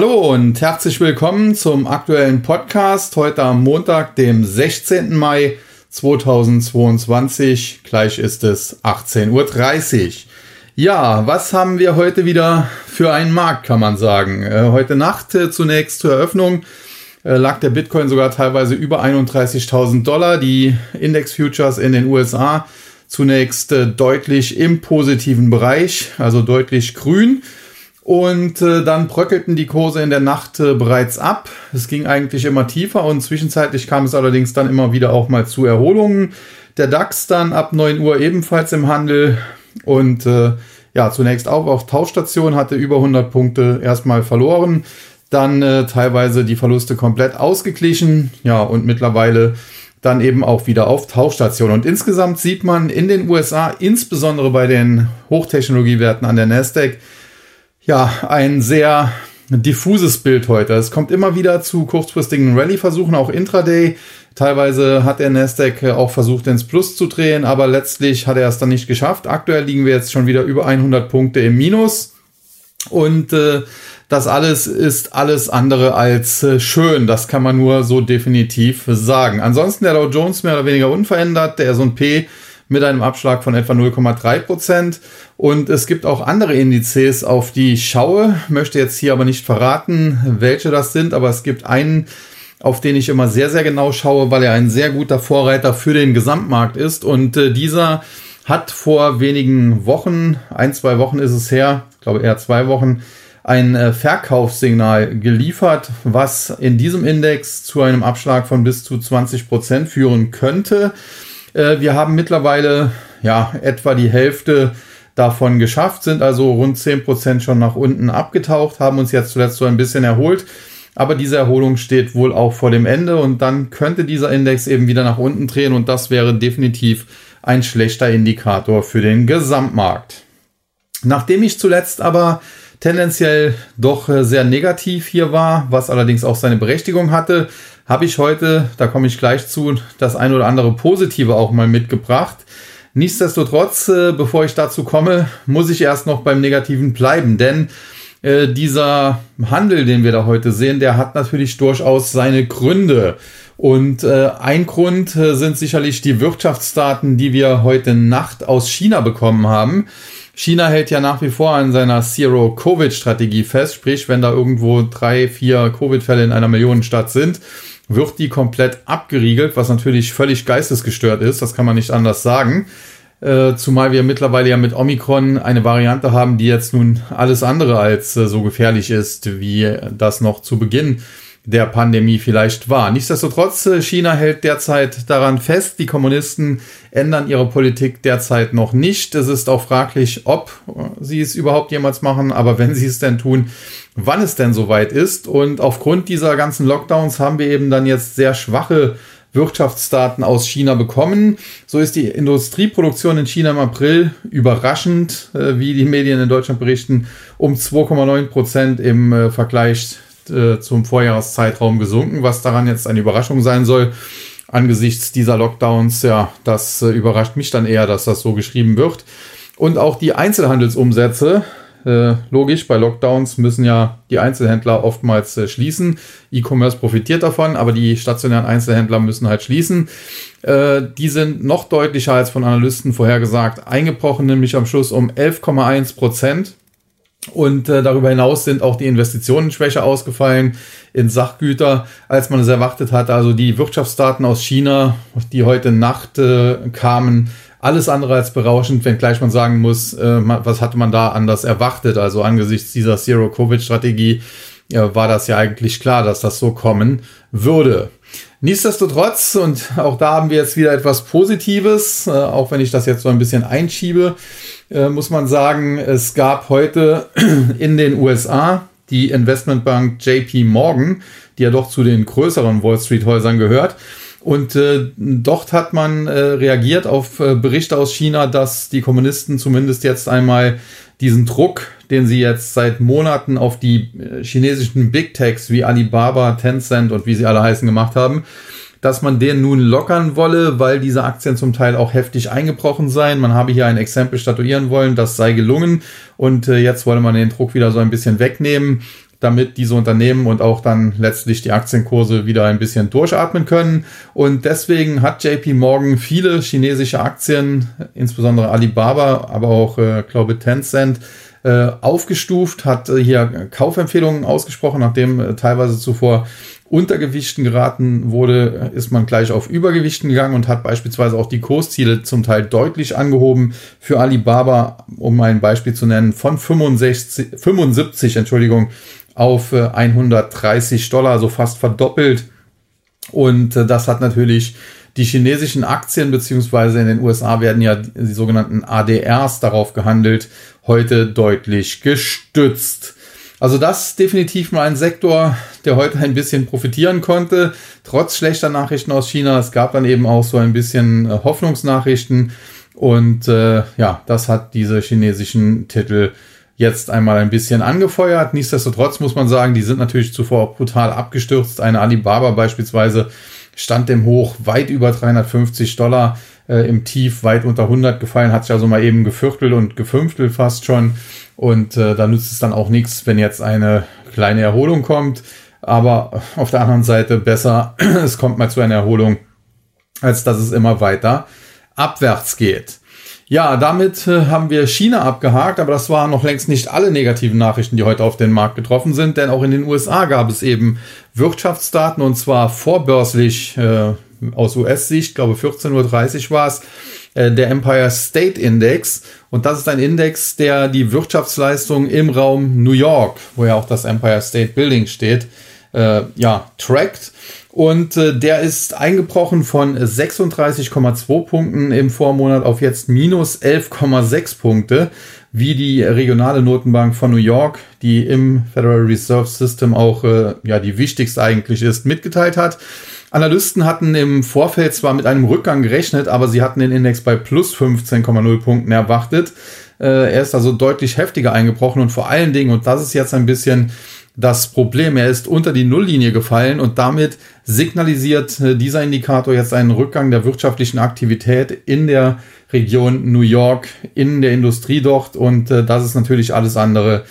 Hallo und herzlich willkommen zum aktuellen Podcast heute am Montag, dem 16. Mai 2022. Gleich ist es 18.30 Uhr. Ja, was haben wir heute wieder für einen Markt, kann man sagen? Äh, heute Nacht äh, zunächst zur Eröffnung äh, lag der Bitcoin sogar teilweise über 31.000 Dollar. Die Index Futures in den USA zunächst deutlich im positiven Bereich, also deutlich grün. Und äh, dann bröckelten die Kurse in der Nacht äh, bereits ab. Es ging eigentlich immer tiefer und zwischenzeitlich kam es allerdings dann immer wieder auch mal zu Erholungen. Der DAX dann ab 9 Uhr ebenfalls im Handel und äh, ja, zunächst auch auf Tauschstation hatte über 100 Punkte erstmal verloren, dann äh, teilweise die Verluste komplett ausgeglichen, ja, und mittlerweile dann eben auch wieder auf Tauchstation. Und insgesamt sieht man in den USA, insbesondere bei den Hochtechnologiewerten an der Nasdaq, ja, ein sehr diffuses Bild heute. Es kommt immer wieder zu kurzfristigen Rallye-Versuchen, auch intraday. Teilweise hat der Nasdaq auch versucht, ins Plus zu drehen, aber letztlich hat er es dann nicht geschafft. Aktuell liegen wir jetzt schon wieder über 100 Punkte im Minus. Und äh, das alles ist alles andere als äh, schön. Das kann man nur so definitiv sagen. Ansonsten der Dow Jones mehr oder weniger unverändert. Der S&P mit einem Abschlag von etwa 0,3 Prozent. Und es gibt auch andere Indizes, auf die ich schaue. Möchte jetzt hier aber nicht verraten, welche das sind, aber es gibt einen, auf den ich immer sehr, sehr genau schaue, weil er ein sehr guter Vorreiter für den Gesamtmarkt ist. Und äh, dieser hat vor wenigen Wochen, ein, zwei Wochen ist es her, ich glaube eher zwei Wochen, ein äh, Verkaufssignal geliefert, was in diesem Index zu einem Abschlag von bis zu 20 Prozent führen könnte. Äh, wir haben mittlerweile ja etwa die Hälfte davon geschafft, sind also rund 10% schon nach unten abgetaucht, haben uns jetzt zuletzt so ein bisschen erholt. Aber diese Erholung steht wohl auch vor dem Ende und dann könnte dieser Index eben wieder nach unten drehen und das wäre definitiv ein schlechter Indikator für den Gesamtmarkt. Nachdem ich zuletzt aber tendenziell doch äh, sehr negativ hier war, was allerdings auch seine Berechtigung hatte, habe ich heute, da komme ich gleich zu, das ein oder andere Positive auch mal mitgebracht. Nichtsdestotrotz, äh, bevor ich dazu komme, muss ich erst noch beim Negativen bleiben, denn äh, dieser Handel, den wir da heute sehen, der hat natürlich durchaus seine Gründe. Und äh, ein Grund äh, sind sicherlich die Wirtschaftsdaten, die wir heute Nacht aus China bekommen haben. China hält ja nach wie vor an seiner Zero-Covid-Strategie fest, sprich, wenn da irgendwo drei, vier Covid-Fälle in einer Millionenstadt sind, wird die komplett abgeriegelt, was natürlich völlig geistesgestört ist, das kann man nicht anders sagen. Äh, zumal wir mittlerweile ja mit Omikron eine Variante haben, die jetzt nun alles andere als äh, so gefährlich ist, wie das noch zu Beginn der Pandemie vielleicht war. Nichtsdestotrotz, äh, China hält derzeit daran fest, die Kommunisten ändern ihre Politik derzeit noch nicht. Es ist auch fraglich, ob sie es überhaupt jemals machen, aber wenn sie es denn tun, wann es denn soweit ist. Und aufgrund dieser ganzen Lockdowns haben wir eben dann jetzt sehr schwache Wirtschaftsdaten aus China bekommen. So ist die Industrieproduktion in China im April überraschend, äh, wie die Medien in Deutschland berichten, um 2,9 Prozent im äh, Äh, zum Vorjahreszeitraum gesunken, was daran jetzt eine Überraschung sein soll. Angesichts dieser Lockdowns, ja, das äh, überrascht mich dann eher, dass das so geschrieben wird. Und auch die Einzelhandelsumsätze, äh, logisch, bei Lockdowns müssen ja die Einzelhändler oftmals äh, schließen. E-Commerce profitiert davon, aber die stationären Einzelhändler müssen halt schließen. Äh, die sind noch deutlicher als von Analysten vorhergesagt eingebrochen, nämlich am Schluss um 11,1 Prozent. Und äh, darüber hinaus sind auch die Investitionen schwächer ausgefallen in Sachgüter, als man es erwartet hatte. Also die Wirtschaftsdaten aus China, die heute Nacht äh, kamen, alles andere als berauschend, wenngleich man sagen muss, äh, was hatte man da anders erwartet. Also angesichts dieser Zero-Covid-Strategie äh, war das ja eigentlich klar, dass das so kommen würde. Nichtsdestotrotz, und auch da haben wir jetzt wieder etwas Positives, äh, auch wenn ich das jetzt so ein bisschen einschiebe, äh, muss man sagen, es gab heute in den USA die Investmentbank JP Morgan, die ja doch zu den größeren Wall Street Häusern gehört. Und äh, dort hat man äh, reagiert auf äh, Berichte aus China, dass die Kommunisten zumindest jetzt einmal diesen Druck, den sie jetzt seit Monaten auf die äh, chinesischen Big Techs wie Alibaba, Tencent und wie sie alle heißen gemacht haben, dass man den nun lockern wolle, weil diese Aktien zum Teil auch heftig eingebrochen seien. Man habe hier ein Exempel statuieren wollen, das sei gelungen und äh, jetzt wolle man den Druck wieder so ein bisschen wegnehmen. damit diese Unternehmen und auch dann letztlich die Aktienkurse wieder ein bisschen durchatmen können. Und deswegen hat JP Morgan viele chinesische Aktien, insbesondere Alibaba, aber auch, äh, glaube Tencent, äh, aufgestuft, hat äh, hier Kaufempfehlungen ausgesprochen, nachdem äh, teilweise zuvor Untergewichten geraten wurde, ist man gleich auf Übergewichten gegangen und hat beispielsweise auch die Kursziele zum Teil deutlich angehoben. Für Alibaba, um ein Beispiel zu nennen, von 65, 75 Entschuldigung, auf 130 Dollar, also fast verdoppelt. Und das hat natürlich die chinesischen Aktien beziehungsweise in den USA werden ja die sogenannten ADRs darauf gehandelt, heute deutlich gestützt. Also das definitiv mal ein Sektor, der heute ein bisschen profitieren konnte, trotz schlechter Nachrichten aus China. Es gab dann eben auch so ein bisschen äh, Hoffnungsnachrichten und äh, ja, das hat diese chinesischen Titel jetzt einmal ein bisschen angefeuert. Nichtsdestotrotz muss man sagen, die sind natürlich zuvor auch brutal abgestürzt. Eine Alibaba beispielsweise stand dem Hoch weit über 350 Dollar, äh, im Tief weit unter 100 gefallen, hat sich also mal eben geviertelt und gefünftelt fast schon. Und äh, da nützt es dann auch nichts, wenn jetzt eine kleine Erholung kommt. Aber auf der anderen Seite besser, es kommt mal zu einer Erholung, als dass es immer weiter abwärts geht. Ja, damit äh, haben wir China abgehakt, aber das waren noch längst nicht alle negativen Nachrichten, die heute auf den Markt getroffen sind, denn auch in den USA gab es eben Wirtschaftsdaten und zwar vorbörslich äh, aus US-Sicht, glaube 14.30 Uhr war es, äh, der Empire State Index. Und das ist ein Index, der die Wirtschaftsleistung im Raum New York, wo ja auch das Empire State Building steht, äh, ja, trackt. Und äh, der ist eingebrochen von 36,2 Punkten im Vormonat auf jetzt minus 11,6 Punkte, wie die regionale Notenbank von New York, die im Federal Reserve System auch äh, ja die wichtigste eigentlich ist, mitgeteilt hat. Analysten hatten im Vorfeld zwar mit einem Rückgang gerechnet, aber sie hatten den Index bei plus 15,0 Punkten erwartet. Äh, er ist also deutlich heftiger eingebrochen und vor allen Dingen, und das ist jetzt ein bisschen das Problem, er ist unter die Nulllinie gefallen und damit signalisiert äh, dieser Indikator jetzt einen Rückgang der wirtschaftlichen Aktivität in der Region New York, in der Industrie dort und äh, das ist natürlich alles andere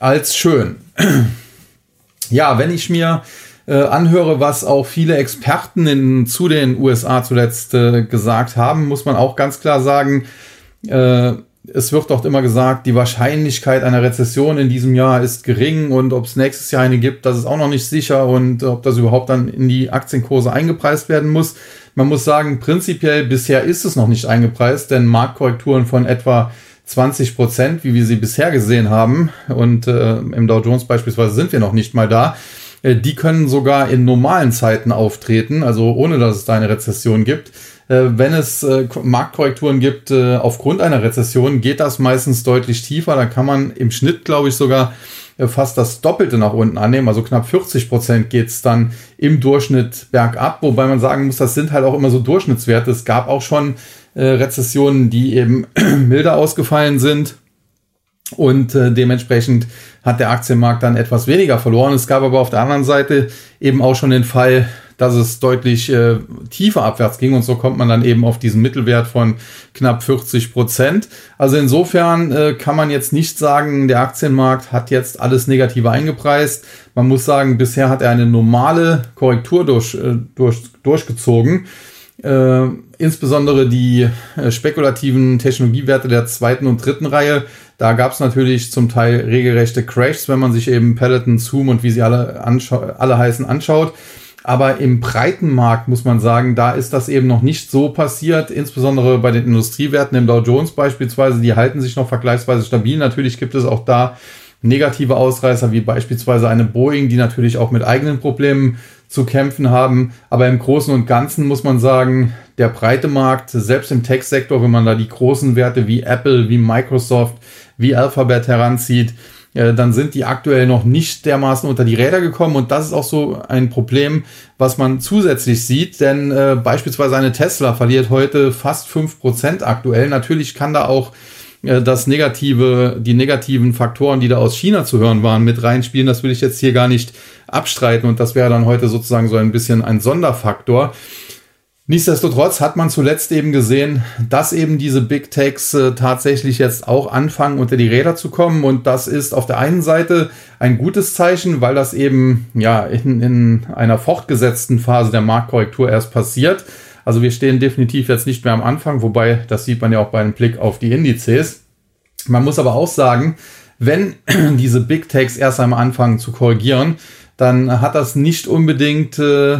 als schön. ja, wenn ich mir äh, anhöre, was auch viele Experten in, zu den USA zuletzt äh, gesagt haben, muss man auch ganz klar sagen, äh, es wird auch immer gesagt, die Wahrscheinlichkeit einer Rezession in diesem Jahr ist gering und ob es nächstes Jahr eine gibt, das ist auch noch nicht sicher und ob das überhaupt dann in die Aktienkurse eingepreist werden muss. Man muss sagen, prinzipiell bisher ist es noch nicht eingepreist, denn Marktkorrekturen von etwa 20 Prozent, wie wir sie bisher gesehen haben, und äh, im Dow Jones beispielsweise sind wir noch nicht mal da, äh, die können sogar in normalen Zeiten auftreten, also ohne dass es da eine Rezession gibt. Äh, wenn es äh, Marktkorrekturen gibt aufgrund einer Rezession, geht das meistens deutlich tiefer. Da kann man im Schnitt, glaube ich, sogar fast das Doppelte nach unten annehmen. Also knapp 40 Prozent geht es dann im Durchschnitt bergab. Wobei man sagen muss, das sind halt auch immer so Durchschnittswerte. Es gab auch schon Rezessionen, die eben milder ausgefallen sind und äh, dementsprechend hat der Aktienmarkt dann etwas weniger verloren. Es gab aber auf der anderen Seite eben auch schon den Fall, dass es deutlich äh, tiefer abwärts ging und so kommt man dann eben auf diesen Mittelwert von knapp 40 Prozent. Also insofern äh, kann man jetzt nicht sagen, der Aktienmarkt hat jetzt alles Negative eingepreist. Man muss sagen, bisher hat er eine normale Korrektur durch, äh, durch, durchgezogen. Äh, insbesondere die äh, spekulativen Technologiewerte der zweiten und dritten Reihe da gab es natürlich zum Teil regelrechte Crashs, wenn man sich eben Peloton, Zoom und wie sie alle, alle heißen anschaut. Aber im breiten Markt muss man sagen, da ist das eben noch nicht so passiert, insbesondere bei den Industriewerten im Dow Jones beispielsweise, die halten sich noch vergleichsweise stabil. Natürlich gibt es auch da negative Ausreißer, wie beispielsweise eine Boeing, die natürlich auch mit eigenen Problemen zu kämpfen haben. Aber im Großen und Ganzen muss man sagen, der breite Markt, selbst im Tech-Sektor, wenn man da die großen Werte wie Apple, wie Microsoft, wie Alphabet heranzieht, dann sind die aktuell noch nicht dermaßen unter die Räder gekommen. Und das ist auch so ein Problem, was man zusätzlich sieht. Denn äh, beispielsweise eine Tesla verliert heute fast fünf Prozent aktuell. Natürlich kann da auch äh, das negative, die negativen Faktoren, die da aus China zu hören waren, mit reinspielen. Das will ich jetzt hier gar nicht abstreiten. Und das wäre dann heute sozusagen so ein bisschen ein Sonderfaktor. Nichtsdestotrotz hat man zuletzt eben gesehen, dass eben diese Big Techs äh, tatsächlich jetzt auch anfangen, unter die Räder zu kommen. Und das ist auf der einen Seite ein gutes Zeichen, weil das eben ja in, in einer fortgesetzten Phase der Marktkorrektur erst passiert. Also wir stehen definitiv jetzt nicht mehr am Anfang, wobei das sieht man ja auch bei einem Blick auf die Indizes. Man muss aber auch sagen, wenn diese Big Techs erst einmal anfangen zu korrigieren, dann hat das nicht unbedingt äh,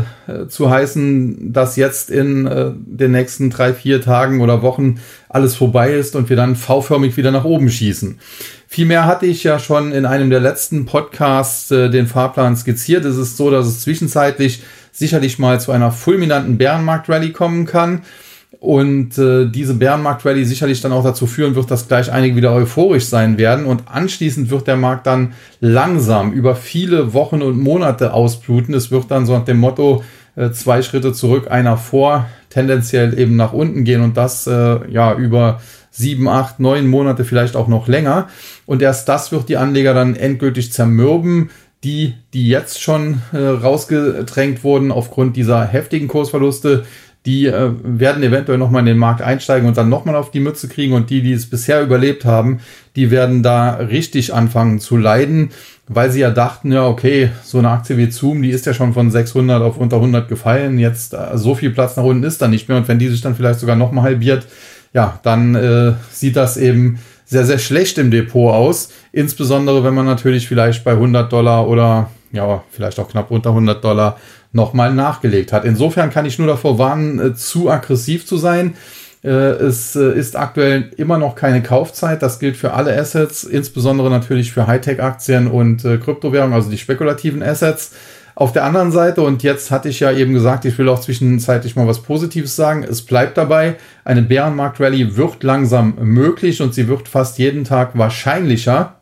zu heißen, dass jetzt in äh, den nächsten drei, vier Tagen oder Wochen alles vorbei ist und wir dann V-förmig wieder nach oben schießen. Vielmehr hatte ich ja schon in einem der letzten Podcasts äh, den Fahrplan skizziert. Es ist so, dass es zwischenzeitlich sicherlich mal zu einer fulminanten Bärenmarkt-Rallye kommen kann und äh, diese Bärenmarkt-Rallye sicherlich dann auch dazu führen wird, dass gleich einige wieder euphorisch sein werden und anschließend wird der Markt dann langsam über viele Wochen und Monate ausbluten. Es wird dann so nach dem Motto äh, zwei Schritte zurück, einer vor, tendenziell eben nach unten gehen und das äh, ja über sieben, acht, neun Monate, vielleicht auch noch länger. Und erst das wird die Anleger dann endgültig zermürben. Die, die jetzt schon äh, rausgedrängt wurden aufgrund dieser heftigen Kursverluste, die äh, werden eventuell nochmal in den Markt einsteigen und dann nochmal auf die Mütze kriegen. Und die, die es bisher überlebt haben, die werden da richtig anfangen zu leiden, weil sie ja dachten, ja, okay, so eine Aktie wie Zoom, die ist ja schon von 600 auf unter 100 gefallen, jetzt äh, so viel Platz nach unten ist da nicht mehr. Und wenn die sich dann vielleicht sogar nochmal halbiert, ja, dann äh, sieht das eben sehr, sehr schlecht im Depot aus, insbesondere wenn man natürlich vielleicht bei 100 Dollar oder ja, vielleicht auch knapp unter 100 Dollar nochmal nachgelegt hat. Insofern kann ich nur davor warnen, äh, zu aggressiv zu sein. Äh, es äh, ist aktuell immer noch keine Kaufzeit. Das gilt für alle Assets, insbesondere natürlich für Hightech-Aktien und Kryptowährungen, also die spekulativen Assets. Auf der anderen Seite, und jetzt hatte ich ja eben gesagt, ich will auch zwischenzeitlich mal was Positives sagen, es bleibt dabei, eine Bärenmarkt-Rallye wird langsam möglich und sie wird fast jeden Tag wahrscheinlicher.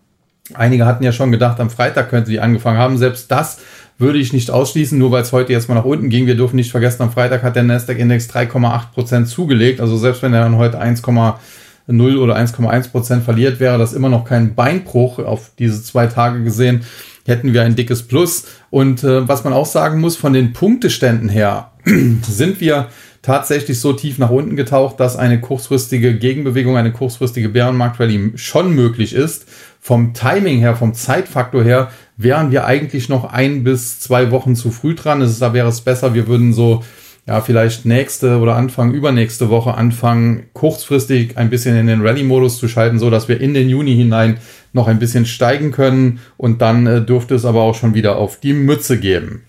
Einige hatten ja schon gedacht, am Freitag könnte die angefangen haben. Selbst das würde ich nicht ausschließen, nur weil es heute jetzt mal nach unten ging. Wir dürfen nicht vergessen, am Freitag hat der Nasdaq-Index 3,8% zugelegt. Also selbst wenn er dann heute 1,0 oder 1,1% verliert, wäre das immer noch kein Beinbruch auf diese zwei Tage gesehen. Hätten wir ein dickes Plus. Und äh, was man auch sagen muss, von den Punkteständen her sind wir tatsächlich so tief nach unten getaucht, dass eine kurzfristige Gegenbewegung, eine kurzfristige Bärenmarkt-Rallye schon möglich ist. Vom Timing her, vom Zeitfaktor her wären wir eigentlich noch ein bis zwei Wochen zu früh dran. Ist, da wäre es besser, wir würden so ja, vielleicht nächste oder Anfang übernächste Woche anfangen, kurzfristig ein bisschen in den Rallye-Modus zu schalten, so dass wir in den Juni hinein noch ein bisschen steigen können und dann äh, dürfte es aber auch schon wieder auf die Mütze geben.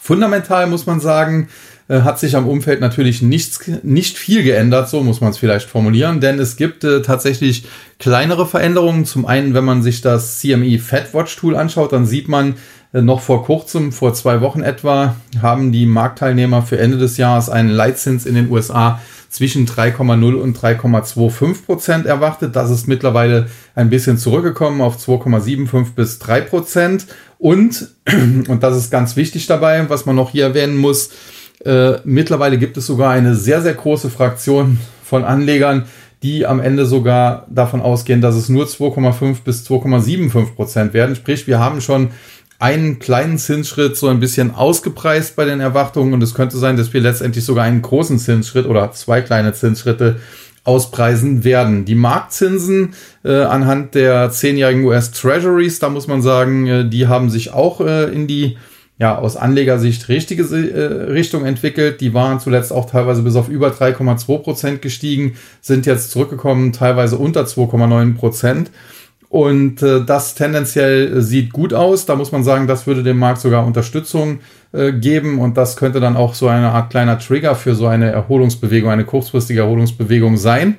Fundamental muss man sagen, äh, hat sich am Umfeld natürlich nichts, nicht viel geändert, so muss man es vielleicht formulieren, denn es gibt äh, tatsächlich kleinere Veränderungen. Zum einen, wenn man sich das CME FedWatch Tool anschaut, dann sieht man, äh, noch vor kurzem, vor zwei Wochen etwa, haben die Marktteilnehmer für Ende des Jahres einen Leitzins in den USA zwischen 3,0 und 3,25 Prozent erwartet. Das ist mittlerweile ein bisschen zurückgekommen auf 2,75 bis 3 Prozent. Und, und das ist ganz wichtig dabei, was man noch hier erwähnen muss, äh, mittlerweile gibt es sogar eine sehr, sehr große Fraktion von Anlegern, die am Ende sogar davon ausgehen, dass es nur 2,5 bis 2,75 Prozent werden. Sprich, wir haben schon einen kleinen Zinsschritt so ein bisschen ausgepreist bei den Erwartungen und es könnte sein, dass wir letztendlich sogar einen großen Zinsschritt oder zwei kleine Zinsschritte auspreisen werden. Die Marktzinsen äh, anhand der zehnjährigen US Treasuries, da muss man sagen, äh, die haben sich auch äh, in die ja, aus Anlegersicht richtige äh, Richtung entwickelt. Die waren zuletzt auch teilweise bis auf über 3,2 Prozent gestiegen, sind jetzt zurückgekommen, teilweise unter 2,9 Prozent. Und äh, das tendenziell sieht gut aus. Da muss man sagen, das würde dem Markt sogar Unterstützung äh, geben. Und das könnte dann auch so eine Art kleiner Trigger für so eine Erholungsbewegung, eine kurzfristige Erholungsbewegung sein.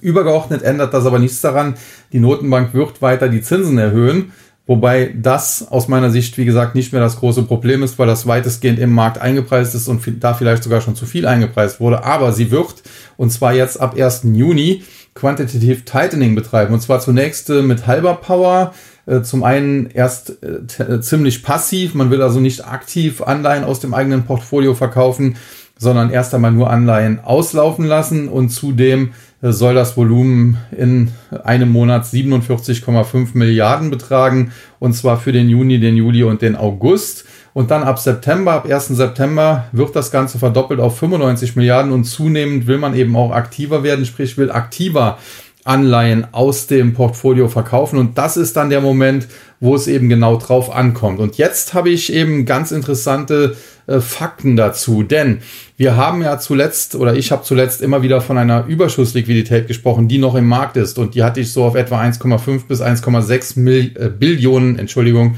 Übergeordnet ändert das aber nichts daran. Die Notenbank wird weiter die Zinsen erhöhen. Wobei das aus meiner Sicht, wie gesagt, nicht mehr das große Problem ist, weil das weitestgehend im Markt eingepreist ist und da vielleicht sogar schon zu viel eingepreist wurde. Aber sie wird, und zwar jetzt ab 1. Juni, Quantitative Tightening betreiben. Und zwar zunächst äh, mit halber Power. Äh, zum einen erst äh, ziemlich passiv. Man will also nicht aktiv Anleihen aus dem eigenen Portfolio verkaufen, sondern erst einmal nur Anleihen auslaufen lassen und zudem soll das Volumen in einem Monat 47,5 Milliarden betragen und zwar für den Juni, den Juli und den August. Und dann ab September, ab 1. September wird das Ganze verdoppelt auf 95 Milliarden und zunehmend will man eben auch aktiver werden, sprich will aktiver Anleihen aus dem Portfolio verkaufen. Und das ist dann der Moment, wo es eben genau drauf ankommt. Und jetzt habe ich eben ganz interessante äh, Fakten dazu, denn wir haben ja zuletzt oder ich habe zuletzt immer wieder von einer Überschussliquidität gesprochen, die noch im Markt ist und die hatte ich so auf etwa 1,5 bis 1,6 äh, Billionen, Entschuldigung,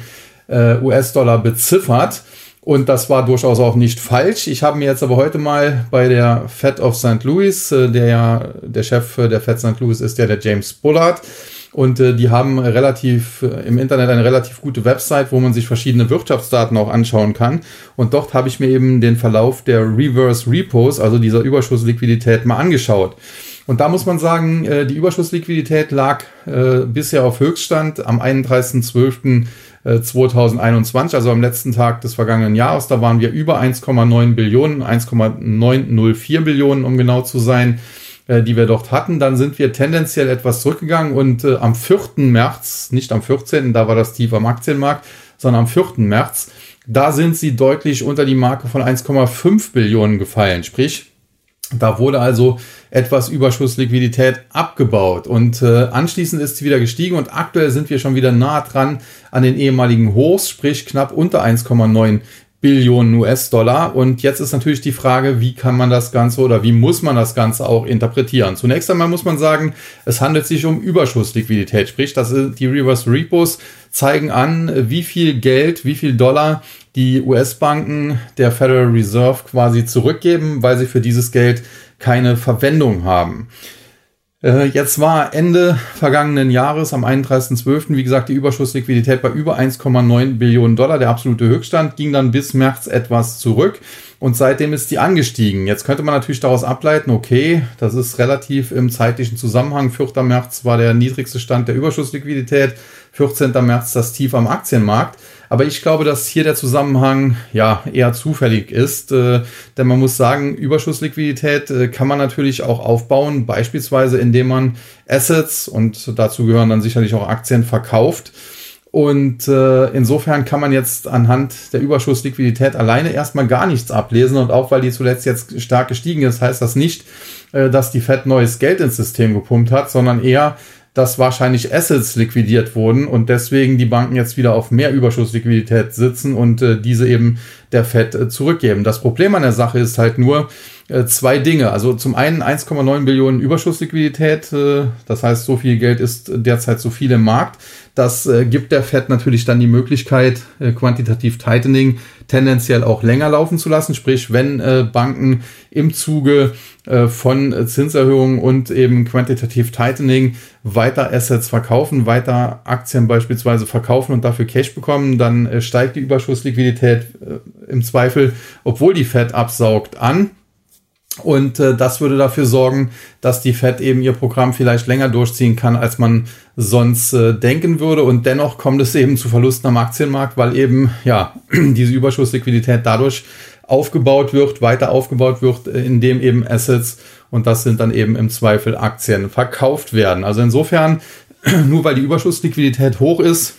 äh, US-Dollar beziffert. Und das war durchaus auch nicht falsch. Ich habe mir jetzt aber heute mal bei der Fed of St. Louis, äh, der ja der Chef der Fed St. Louis ist ja der James Bullard. Und äh, die haben relativ äh, im Internet eine relativ gute Website, wo man sich verschiedene Wirtschaftsdaten auch anschauen kann. Und dort habe ich mir eben den Verlauf der Reverse Repos, also dieser Überschussliquidität, mal angeschaut. Und da muss man sagen, äh, die Überschussliquidität lag äh, bisher auf Höchststand am 31.12. 2021, also am letzten Tag des vergangenen Jahres. Da waren wir über 1,9 Billionen, 1,904 Billionen, um genau zu sein, äh, die wir dort hatten. Dann sind wir tendenziell etwas zurückgegangen und äh, am 4. März, nicht am 14., da war das tief am Aktienmarkt, sondern am 4. März, da sind sie deutlich unter die Marke von 1,5 Billionen gefallen. Sprich, da wurde also etwas Überschussliquidität abgebaut und äh, anschließend ist sie wieder gestiegen und aktuell sind wir schon wieder nah dran an den ehemaligen Hochs, sprich knapp unter 1,9 Billionen US-Dollar. Und jetzt ist natürlich die Frage, wie kann man das Ganze oder wie muss man das Ganze auch interpretieren? Zunächst einmal muss man sagen, es handelt sich um Überschussliquidität, sprich, dass die Reverse Repos zeigen an, wie viel Geld, wie viel Dollar die US-Banken der Federal Reserve quasi zurückgeben, weil sie für dieses Geld keine Verwendung haben. Äh, jetzt war Ende vergangenen Jahres am 31.12. wie gesagt die Überschussliquidität bei über 1,9 Billionen Dollar. Der absolute Höchststand ging dann bis März etwas zurück und seitdem ist die angestiegen. Jetzt könnte man natürlich daraus ableiten, okay, das ist relativ im zeitlichen Zusammenhang. 4. März war der niedrigste Stand der Überschussliquidität, 14. März das Tief am Aktienmarkt. Aber ich glaube, dass hier der Zusammenhang ja eher zufällig ist, äh, denn man muss sagen, Überschussliquidität äh, kann man natürlich auch aufbauen, beispielsweise indem man Assets und dazu gehören dann sicherlich auch Aktien verkauft und äh, insofern kann man jetzt anhand der Überschussliquidität alleine erstmal gar nichts ablesen. Und auch weil die zuletzt jetzt stark gestiegen ist, heißt das nicht, äh, dass die Fed neues Geld ins System gepumpt hat, sondern eher, dass wahrscheinlich Assets liquidiert wurden und deswegen die Banken jetzt wieder auf mehr Überschussliquidität sitzen und äh, diese eben der Fed äh, zurückgeben. Das Problem an der Sache ist halt nur, äh, zwei Dinge. Also zum einen 1,9 Billionen Überschussliquidität, äh, das heißt, so viel Geld ist derzeit so viel im Markt. Das äh, gibt der Fed natürlich dann die Möglichkeit, quantitativ Tightening tendenziell auch länger laufen zu lassen. Sprich, wenn Banken im Zuge von Zinserhöhungen und eben Quantitative Tightening weiter Assets verkaufen, weiter Aktien beispielsweise verkaufen und dafür Cash bekommen, dann steigt die Überschussliquidität im Zweifel, obwohl die Fed absaugt, an. Und äh, das würde dafür sorgen, dass die Fed eben ihr Programm vielleicht länger durchziehen kann, als man sonst äh, denken würde. Und dennoch kommt es eben zu Verlusten am Aktienmarkt, weil eben ja diese Überschussliquidität dadurch aufgebaut wird, weiter aufgebaut wird, äh, indem eben Assets und das sind dann eben im Zweifel Aktien verkauft werden. Also insofern, nur weil die Überschussliquidität hoch ist,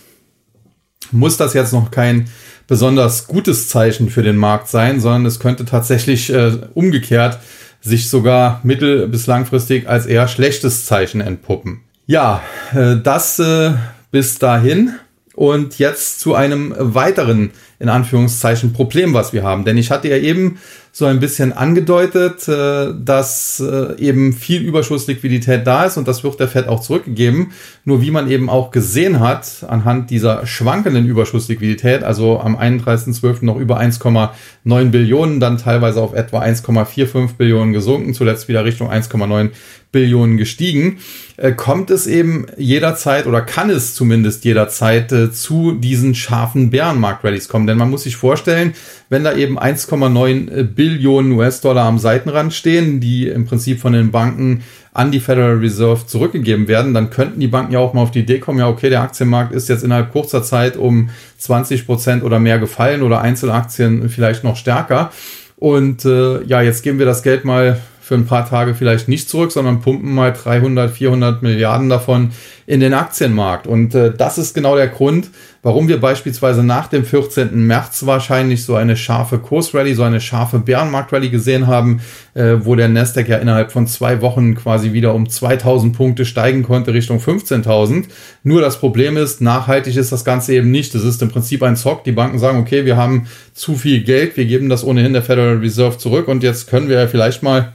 muss das jetzt noch kein besonders gutes Zeichen für den Markt sein, sondern es könnte tatsächlich äh, umgekehrt sich sogar mittel- bis langfristig als eher schlechtes Zeichen entpuppen. Ja, äh, das äh, bis dahin. Und jetzt zu einem weiteren, in Anführungszeichen, Problem, was wir haben. Denn ich hatte ja eben so ein bisschen angedeutet, äh, dass äh, eben viel Überschussliquidität da ist und das wird der Fed auch zurückgegeben. Nur wie man eben auch gesehen hat, anhand dieser schwankenden Überschussliquidität, also am 31.12. noch über 1,9 Billionen, dann teilweise auf etwa 1,45 Billionen gesunken, zuletzt wieder Richtung 1,9 Billionen gestiegen, äh, kommt es eben jederzeit oder kann es zumindest jederzeit zu diesen scharfen Bärenmarkt-Rallys kommen. Denn man muss sich vorstellen, wenn da eben 1,9 Billionen US-Dollar am Seitenrand stehen, die im Prinzip von den Banken an die Federal Reserve zurückgegeben werden, dann könnten die Banken ja auch mal auf die Idee kommen, ja, okay, der Aktienmarkt ist jetzt innerhalb kurzer Zeit um 20 Prozent oder mehr gefallen oder Einzelaktien vielleicht noch stärker. Und äh, ja, jetzt geben wir das Geld mal für ein paar Tage vielleicht nicht zurück, sondern pumpen mal 300, 400 Milliarden davon in den Aktienmarkt. Und äh, das ist genau der Grund, warum wir beispielsweise nach dem 14. März wahrscheinlich so eine scharfe Kursrally, so eine scharfe Bärenmarktrally gesehen haben, äh, wo der Nasdaq ja innerhalb von zwei Wochen quasi wieder um 2000 Punkte steigen konnte Richtung 15.000. Nur das Problem ist, nachhaltig ist das Ganze eben nicht. Es ist im Prinzip ein Zock. Die Banken sagen, okay, wir haben zu viel Geld, wir geben das ohnehin der Federal Reserve zurück und jetzt können wir ja vielleicht mal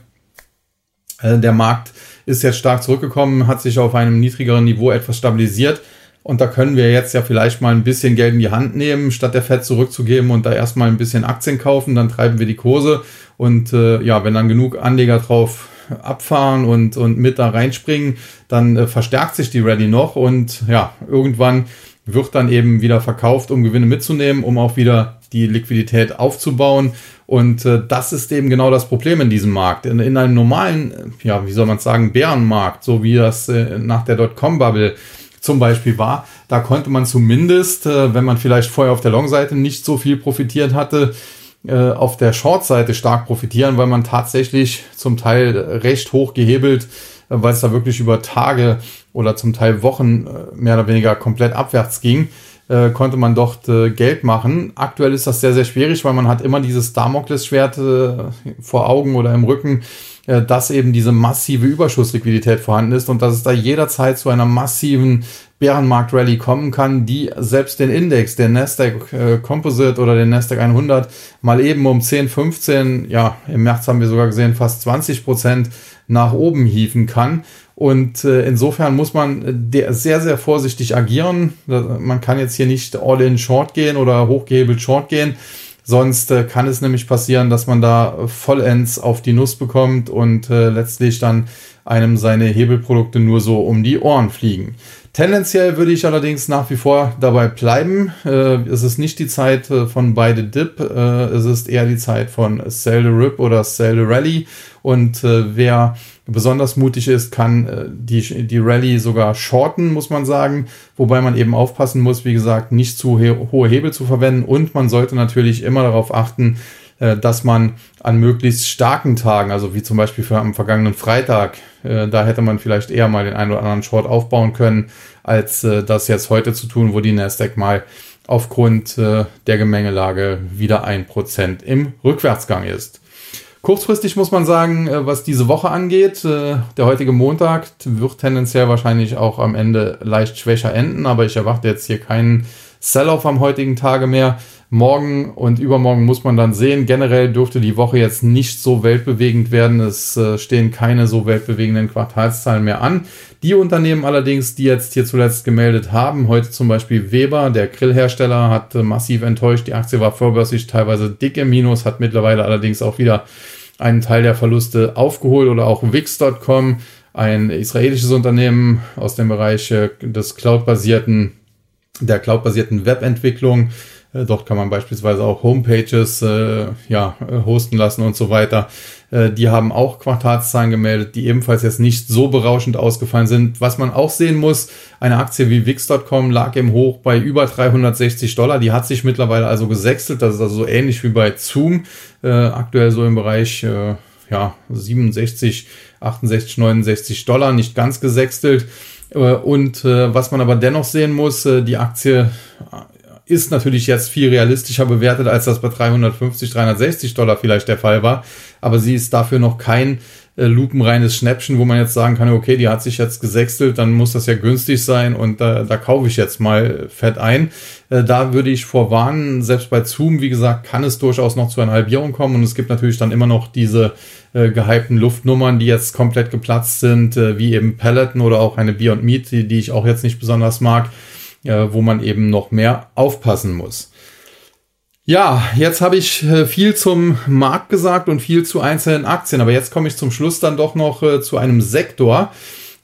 der Markt ist jetzt stark zurückgekommen, hat sich auf einem niedrigeren Niveau etwas stabilisiert. Und da können wir jetzt ja vielleicht mal ein bisschen Geld in die Hand nehmen, statt der Fed zurückzugeben und da erstmal ein bisschen Aktien kaufen. Dann treiben wir die Kurse. Und äh, ja, wenn dann genug Anleger drauf abfahren und, und mit da reinspringen, dann äh, verstärkt sich die Ready noch. Und ja, irgendwann wird dann eben wieder verkauft, um Gewinne mitzunehmen, um auch wieder die Liquidität aufzubauen. Und äh, das ist eben genau das Problem in diesem Markt. In, in einem normalen, äh, ja, wie soll man sagen, Bärenmarkt, so wie das äh, nach der Dotcom-Bubble zum Beispiel war, da konnte man zumindest, äh, wenn man vielleicht vorher auf der Long-Seite nicht so viel profitiert hatte, äh, auf der Short-Seite stark profitieren, weil man tatsächlich zum Teil recht hoch gehebelt, äh, weil es da wirklich über Tage oder zum Teil Wochen mehr oder weniger komplett abwärts ging äh, konnte man dort äh, Geld machen. Aktuell ist das sehr, sehr schwierig, weil man hat immer dieses Damoklesschwert äh, vor Augen oder im Rücken, äh, dass eben diese massive Überschussliquidität vorhanden ist und dass es da jederzeit zu einer massiven Bärenmarkt-Rally kommen kann, die selbst den Index, den Nasdaq äh, Composite oder den Nasdaq 100 mal eben um 10, 15, ja, im März haben wir sogar gesehen, fast 20 Prozent nach oben hieven kann. Und äh, insofern muss man äh, sehr, sehr vorsichtig agieren. Man kann jetzt hier nicht all in Short gehen oder hochgehebelt Short gehen. Sonst äh, kann es nämlich passieren, dass man da vollends auf die Nuss bekommt und letztlich dann einem seine Hebelprodukte nur so um die Ohren fliegen. Tendenziell würde ich allerdings nach wie vor dabei bleiben. Äh, es ist nicht die Zeit äh, von beide Dip, äh, es ist eher die Zeit von Sell the Rip oder Sell the Rally. Und äh, wer besonders mutig ist, kann äh, die, die Rallye sogar shorten, muss man sagen. Wobei man eben aufpassen muss, wie gesagt, nicht zu hohe Hebel zu verwenden. Und man sollte natürlich immer darauf achten, äh, dass man an möglichst starken Tagen, also wie zum Beispiel für am vergangenen Freitag, äh, da hätte man vielleicht eher mal den einen oder anderen Short aufbauen können, als äh, das jetzt heute zu tun, wo die Nasdaq mal aufgrund der Gemengelage wieder ein Prozent im Rückwärtsgang ist. Kurzfristig muss man sagen, was diese Woche angeht, der heutige Montag wird tendenziell wahrscheinlich auch am Ende leicht schwächer enden, aber ich erwarte jetzt hier keinen Sell-off am heutigen Tage mehr. Morgen und übermorgen muss man dann sehen. Generell dürfte die Woche jetzt nicht so weltbewegend werden. Es äh, stehen keine so weltbewegenden Quartalszahlen mehr an. Die Unternehmen allerdings, die jetzt hier zuletzt gemeldet haben, heute zum Beispiel Weber, der Grillhersteller, hat äh, massiv enttäuscht. Die Aktie war vorbörslich teilweise dick im Minus, hat mittlerweile allerdings auch wieder einen Teil der Verluste aufgeholt oder auch Wix.com, ein israelisches Unternehmen aus dem Bereich äh, des Cloud-basierten, der Cloud-basierten Webentwicklung, dort kann man beispielsweise auch Homepages äh, ja, hosten lassen und so weiter. Äh, die haben auch Quartalszahlen gemeldet, die ebenfalls jetzt nicht so berauschend ausgefallen sind. Was man auch sehen muss, eine Aktie wie Wix.com lag im Hoch bei über 360 Dollar. Die hat sich mittlerweile also gesextelt. Das ist also so ähnlich wie bei Zoom. Äh, aktuell so im Bereich äh, ja, 67, 68, 69 Dollar, nicht ganz gesextelt. Äh, und äh, was man aber dennoch sehen muss, äh, die Aktie ist natürlich jetzt viel realistischer bewertet, als das bei 350, 360 Dollar vielleicht der Fall war. Aber sie ist dafür noch kein äh, lupenreines Schnäppchen, wo man jetzt sagen kann, okay, die hat sich jetzt gesextelt, dann muss das ja günstig sein und da, da kaufe ich jetzt mal fett ein. Äh, da würde ich vorwarnen, selbst bei Zoom, wie gesagt, kann es durchaus noch zu einer Halbierung kommen und es gibt natürlich dann immer noch diese äh, gehypten Luftnummern, die jetzt komplett geplatzt sind, äh, wie eben Peloton oder auch eine Beyond Meat, die, die ich auch jetzt nicht besonders mag äh, wo man eben noch mehr aufpassen muss. Ja, jetzt habe ich äh, viel zum Markt gesagt und viel zu einzelnen Aktien, aber jetzt komme ich zum Schluss dann doch noch äh, zu einem Sektor,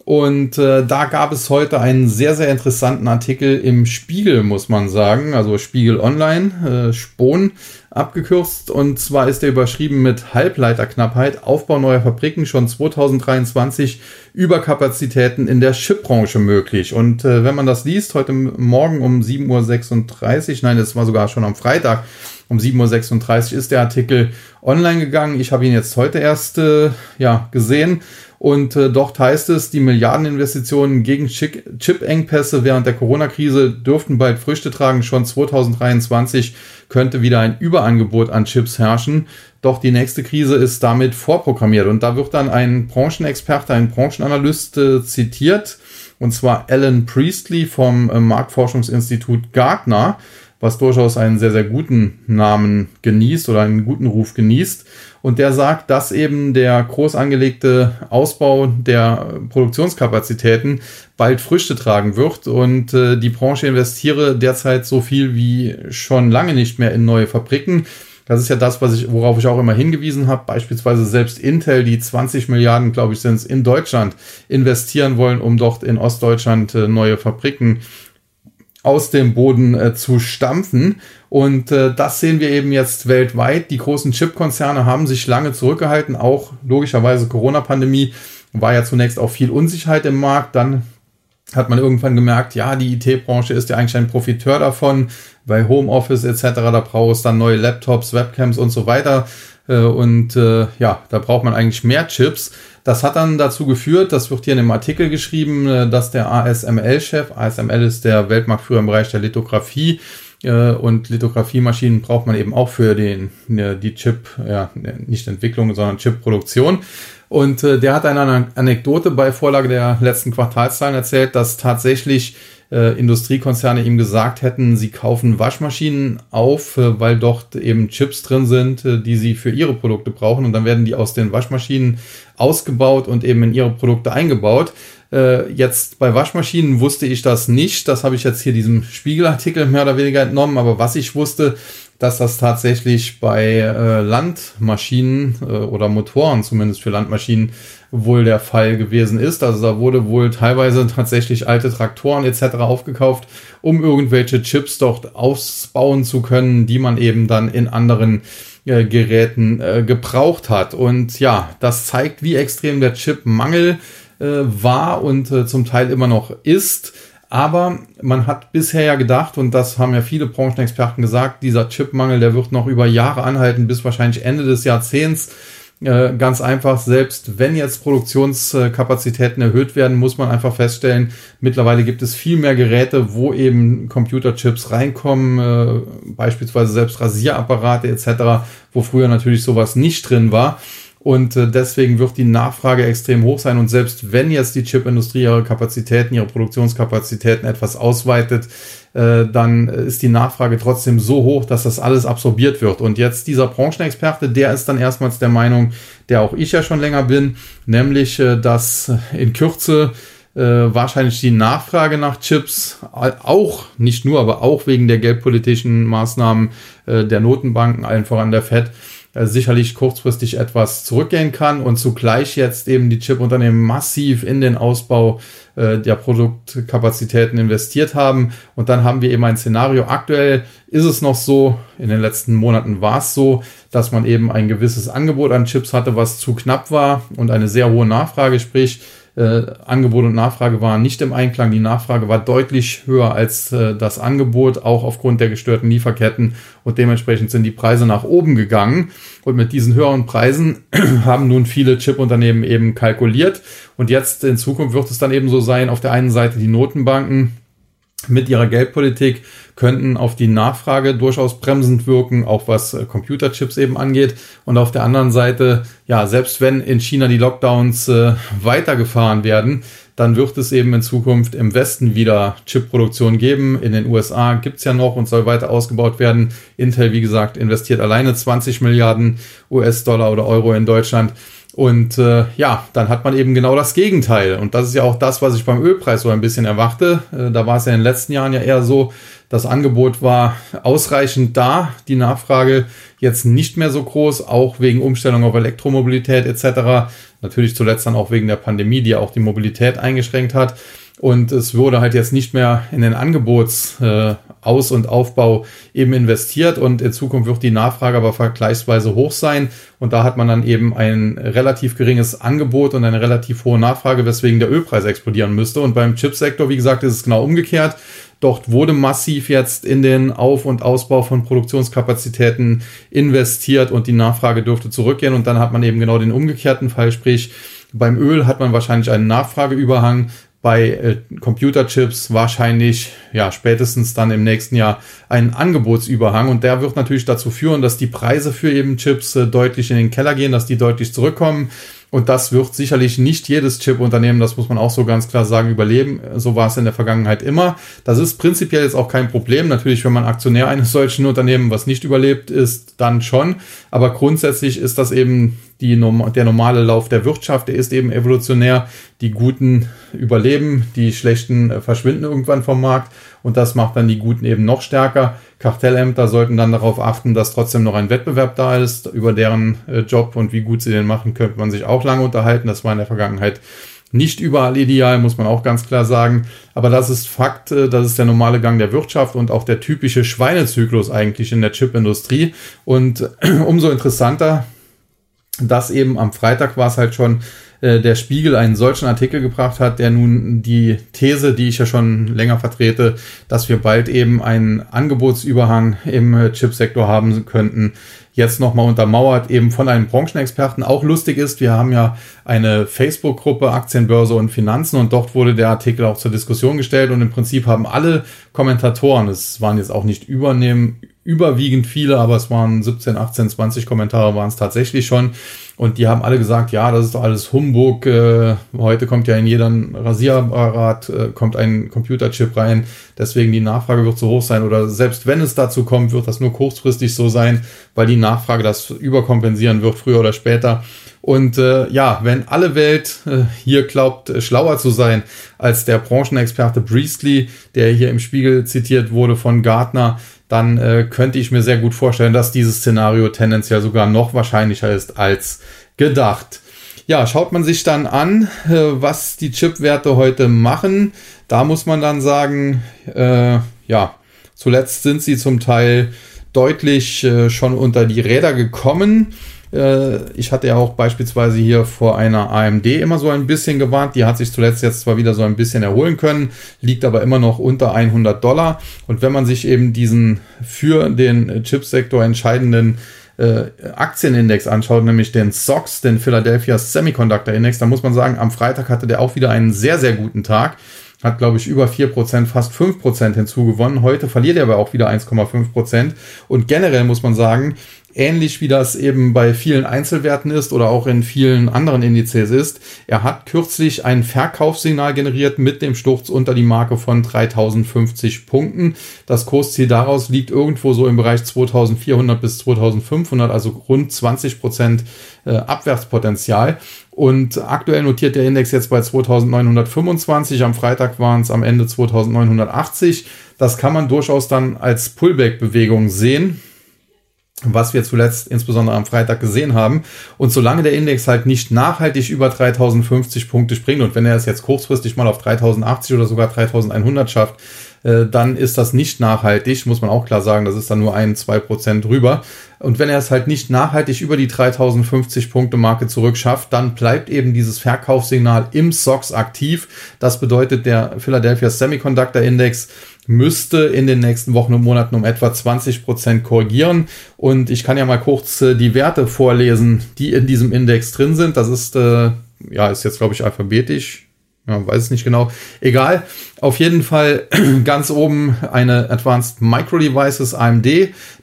und äh, da gab es heute einen sehr, sehr interessanten Artikel im Spiegel, muss man sagen. Also Spiegel Online, äh, Spon abgekürzt. Und zwar ist er überschrieben mit Halbleiterknappheit, Aufbau neuer Fabriken schon 2023, Überkapazitäten in der Chipbranche möglich. Und äh, wenn man das liest, heute Morgen um 7.36 Uhr, nein, das war sogar schon am Freitag, Um 7.36 Uhr ist der Artikel online gegangen. Ich habe ihn jetzt heute erst äh, ja, gesehen. Und äh, dort heißt es, die Milliardeninvestitionen gegen Chip-Engpässe während der Corona-Krise dürften bald Früchte tragen. Schon 2023 könnte wieder ein Überangebot an Chips herrschen. Doch die nächste Krise ist damit vorprogrammiert. Und da wird dann ein Branchenexperte, ein Branchenanalyst äh, zitiert, und zwar Alan Priestley vom äh, Marktforschungsinstitut Gartner was durchaus einen sehr, sehr guten Namen genießt oder einen guten Ruf genießt. Und der sagt, dass eben der groß angelegte Ausbau der Produktionskapazitäten bald Früchte tragen wird und äh, die Branche investiere derzeit so viel wie schon lange nicht mehr in neue Fabriken. Das ist ja das, was ich, worauf ich auch immer hingewiesen habe. Beispielsweise selbst Intel, die 20 Milliarden, glaube ich, sind es in Deutschland investieren wollen, um dort in Ostdeutschland äh, neue Fabriken aus dem Boden äh, zu stampfen. Und äh, das sehen wir eben jetzt weltweit. Die großen Chip-Konzerne haben sich lange zurückgehalten. Auch logischerweise Corona-Pandemie war ja zunächst auch viel Unsicherheit im Markt. Dann hat man irgendwann gemerkt, ja, die IT-Branche ist ja eigentlich ein Profiteur davon. Bei Homeoffice etc., da braucht es dann neue Laptops, Webcams und so weiter. Äh, und äh, ja, da braucht man eigentlich mehr Chips. Das hat dann dazu geführt, das wird hier in dem Artikel geschrieben, äh, dass der ASML-Chef, ASML ist der Weltmarktführer im Bereich der Lithografie, äh, und Lithografiemaschinen braucht man eben auch für den, die Chip, ja, nicht Entwicklung, sondern Chipproduktion. Und äh, der hat eine Anekdote bei Vorlage der letzten Quartalszahlen erzählt, dass tatsächlich äh, Industriekonzerne ihm gesagt hätten, sie kaufen Waschmaschinen auf, äh, weil dort eben Chips drin sind, äh, die sie für ihre Produkte brauchen. Und dann werden die aus den Waschmaschinen ausgebaut und eben in ihre Produkte eingebaut. Äh, jetzt bei Waschmaschinen wusste ich das nicht. Das habe ich jetzt hier diesem Spiegelartikel mehr oder weniger entnommen. Aber was ich wusste, dass das tatsächlich bei äh, Landmaschinen äh, oder Motoren zumindest für Landmaschinen wohl der Fall gewesen ist. Also da wurde wohl teilweise tatsächlich alte Traktoren etc. aufgekauft, um irgendwelche Chips dort ausbauen zu können, die man eben dann in anderen äh, Geräten äh, gebraucht hat. Und ja, das zeigt, wie extrem der Chipmangel äh, war und äh, zum Teil immer noch ist. Aber man hat bisher ja gedacht, und das haben ja viele Branchenexperten gesagt, dieser Chipmangel, der wird noch über Jahre anhalten, bis wahrscheinlich Ende des Jahrzehnts. Äh, ganz einfach, selbst wenn jetzt Produktionskapazitäten erhöht werden, muss man einfach feststellen, mittlerweile gibt es viel mehr Geräte, wo eben Computerchips reinkommen, äh, beispielsweise selbst Rasierapparate etc., wo früher natürlich sowas nicht drin war. Und äh, deswegen wird die Nachfrage extrem hoch sein. Und selbst wenn jetzt die Chipindustrie ihre Kapazitäten, ihre Produktionskapazitäten etwas ausweitet, äh, dann ist die Nachfrage trotzdem so hoch, dass das alles absorbiert wird. Und jetzt dieser Branchenexperte, der ist dann erstmals der Meinung, der auch ich ja schon länger bin, nämlich, äh, dass in Kürze wahrscheinlich die Nachfrage nach Chips auch, nicht nur, aber auch wegen der geldpolitischen Maßnahmen der Notenbanken, allen voran der FED, äh, sicherlich kurzfristig etwas zurückgehen kann und zugleich jetzt eben die Chip-Unternehmen massiv in den Ausbau äh, der Produktkapazitäten investiert haben. Und dann haben wir eben ein Szenario. Aktuell ist es noch so, in den letzten Monaten war es so, dass man eben ein gewisses Angebot an Chips hatte, was zu knapp war und eine sehr hohe Nachfrage, sprich äh, Angebot und Nachfrage waren nicht im Einklang. Die Nachfrage war deutlich höher als äh, das Angebot, auch aufgrund der gestörten Lieferketten. Und dementsprechend sind die Preise nach oben gegangen. Und mit diesen höheren Preisen haben nun viele Chip-Unternehmen eben kalkuliert. Und jetzt in Zukunft wird es dann eben so sein, auf der einen Seite die Notenbanken mit ihrer Geldpolitik könnten auf die Nachfrage durchaus bremsend wirken, auch was äh, Computerchips eben angeht. Und auf der anderen Seite, ja, selbst wenn in China die Lockdowns äh, weitergefahren werden, dann wird es eben in Zukunft im Westen wieder Chipproduktion geben. In den USA gibt's ja noch und soll weiter ausgebaut werden. Intel, wie gesagt, investiert alleine 20 Milliarden US-Dollar oder Euro in Deutschland. Und äh, ja, dann hat man eben genau das Gegenteil. Und das ist ja auch das, was ich beim Ölpreis so ein bisschen erwarte. Äh, da war es ja in den letzten Jahren ja eher so, das Angebot war ausreichend da, die Nachfrage jetzt nicht mehr so groß, auch wegen Umstellung auf Elektromobilität etc. Natürlich zuletzt dann auch wegen der Pandemie, die auch die Mobilität eingeschränkt hat. Und es wurde halt jetzt nicht mehr in den Angebotsaus- äh, und Aufbau eben investiert und in Zukunft wird die Nachfrage aber vergleichsweise hoch sein. Und da hat man dann eben ein relativ geringes Angebot und eine relativ hohe Nachfrage, weswegen der Ölpreis explodieren müsste. Und beim Chipsektor, wie gesagt, ist es genau umgekehrt. Dort wurde massiv jetzt in den Auf- und Ausbau von Produktionskapazitäten investiert und die Nachfrage dürfte zurückgehen. Und dann hat man eben genau den umgekehrten Fall, sprich beim Öl hat man wahrscheinlich einen Nachfrageüberhang, bei äh, Computerchips wahrscheinlich ja spätestens dann im nächsten Jahr einen Angebotsüberhang und der wird natürlich dazu führen, dass die Preise für eben Chips äh, deutlich in den Keller gehen, dass die deutlich zurückkommen und das wird sicherlich nicht jedes Chip-Unternehmen, das muss man auch so ganz klar sagen, überleben. So war es in der Vergangenheit immer. Das ist prinzipiell jetzt auch kein Problem. Natürlich, wenn man Aktionär eines solchen Unternehmens, was nicht überlebt, ist, dann schon. Aber grundsätzlich ist das eben die, der normale Lauf der Wirtschaft. Der ist eben evolutionär. Die Guten überleben, die Schlechten äh, verschwinden irgendwann vom Markt. Und das macht dann die Guten eben noch stärker. Kartellämter sollten dann darauf achten, dass trotzdem noch ein Wettbewerb da ist. Über deren äh, Job und wie gut sie den machen, könnte man sich auch lange unterhalten. Das war in der Vergangenheit nicht überall ideal, muss man auch ganz klar sagen. Aber das ist Fakt, äh, das ist der normale Gang der Wirtschaft und auch der typische Schweinezyklus eigentlich in der Chipindustrie. Und umso interessanter, dass eben am Freitag war es halt schon äh, der Spiegel einen solchen Artikel gebracht hat, der nun die These, die ich ja schon länger vertrete, dass wir bald eben einen Angebotsüberhang im äh, Chipsektor haben könnten, jetzt nochmal untermauert, eben von einem Branchenexperten. Auch lustig ist, wir haben ja eine Facebook-Gruppe Aktienbörse und Finanzen und dort wurde der Artikel auch zur Diskussion gestellt und im Prinzip haben alle Kommentatoren, es waren jetzt auch nicht übernehmen, überwiegend viele, aber es waren 17, 18, 20 Kommentare waren es tatsächlich schon, und die haben alle gesagt, ja, das ist doch alles Humbug. Äh, heute kommt ja in jedem Rasierapparat äh, kommt ein Computerchip rein. Deswegen die Nachfrage wird so hoch sein. Oder selbst wenn es dazu kommt, wird das nur kurzfristig so sein, weil die Nachfrage das überkompensieren wird, früher oder später. Und äh, ja, wenn alle Welt äh, hier glaubt, äh, schlauer zu sein als der Branchenexperte Priestley, der hier im Spiegel zitiert wurde von Gartner, dann äh, könnte ich mir sehr gut vorstellen, dass dieses Szenario tendenziell sogar noch wahrscheinlicher ist als gedacht. Ja, schaut man sich dann an, äh, was die Chipwerte heute machen, da muss man dann sagen, äh, ja, zuletzt sind sie zum Teil deutlich äh, schon unter die Räder gekommen. Äh, ich hatte ja auch beispielsweise hier vor einer AMD immer so ein bisschen gewarnt. Die hat sich zuletzt jetzt zwar wieder so ein bisschen erholen können, liegt aber immer noch unter 100 Dollar. Und wenn man sich eben diesen für den Chipsektor entscheidenden äh, Aktienindex anschaut, nämlich den SOX, den Philadelphia Semiconductor Index, dann muss man sagen, am Freitag hatte der auch wieder einen sehr, sehr guten Tag hat, glaube ich, über 4%, fast 5% hinzugewonnen. Heute verliert er aber auch wieder 1,5%. Und generell muss man sagen, ähnlich wie das eben bei vielen Einzelwerten ist oder auch in vielen anderen Indizes ist. Er hat kürzlich ein Verkaufssignal generiert mit dem Sturz unter die Marke von 3050 Punkten. Das Kursziel daraus liegt irgendwo so im Bereich 2400 bis 2500, also rund 20 Prozent äh, Abwärtspotenzial. Und aktuell notiert der Index jetzt bei 2925. Am Freitag waren es am Ende 2980. Das kann man durchaus dann als Pullback-Bewegung sehen was wir zuletzt insbesondere am Freitag gesehen haben. Und solange der Index halt nicht nachhaltig über 3050 Punkte springt und wenn er es jetzt kurzfristig mal auf 3080 oder sogar 3100 schafft, äh, dann ist das nicht nachhaltig, muss man auch klar sagen, das ist dann nur ein, zwei Prozent drüber. Und wenn er es halt nicht nachhaltig über die 3050 Punkte Marke zurückschafft, dann bleibt eben dieses Verkaufssignal im SOX aktiv. Das bedeutet, der Philadelphia Semiconductor Index müsste in den nächsten Wochen und Monaten um etwa 20 Prozent korrigieren. Und ich kann ja mal kurz äh, die Werte vorlesen, die in diesem Index drin sind. Das ist, äh, ja, ist jetzt, glaube ich, alphabetisch. Ja, weiß es nicht genau. Egal. Auf jeden Fall ganz oben eine Advanced Micro Devices AMD,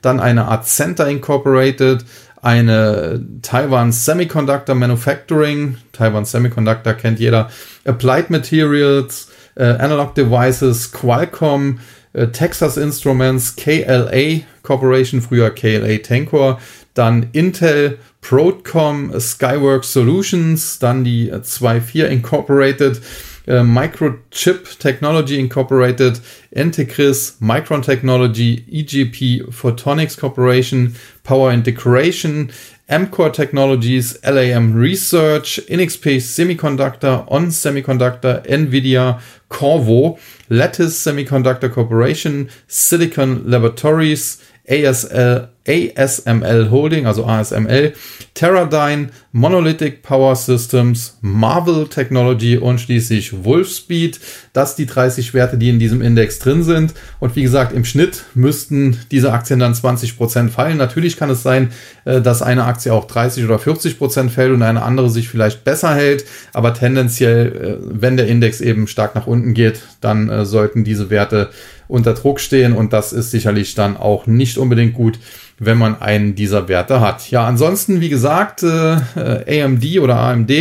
dann eine Art Center Incorporated, eine Taiwan Semiconductor Manufacturing, Taiwan Semiconductor kennt jeder, Applied Materials, äh, Analog Devices, Qualcomm, äh, Texas Instruments, KLA Corporation, früher KLA Tencor, dann Intel, Broadcom, Skyworks Solutions, dann die 2.4 Incorporated, äh, Microchip Technology Incorporated, Entegris, Micron Technology, EGP Photonics Corporation, Power and Decoration, Amcor Technologies, LAM Research, NXP Semiconductor, On Semiconductor, Nvidia, Corvo, Lattice Semiconductor Corporation, Silicon Laboratories, ASL, ASML Holding, also ASML, Teradyne, Monolithic Power Systems, Marvel Technology und schließlich Wolfspeed. Das die 30 Werte, die in diesem Index drin sind. Und wie gesagt, im Schnitt müssten diese Aktien dann 20 Prozent fallen. Natürlich kann es sein, äh, dass eine Aktie auch 30 oder 40 Prozent fällt und eine andere sich vielleicht besser hält. Aber tendenziell, äh, wenn der Index eben stark nach unten geht, dann äh, sollten diese Werte unter Druck stehen und das ist sicherlich dann auch nicht unbedingt gut wenn man einen dieser Werte hat. Ja, ansonsten, wie gesagt, äh, AMD oder AMD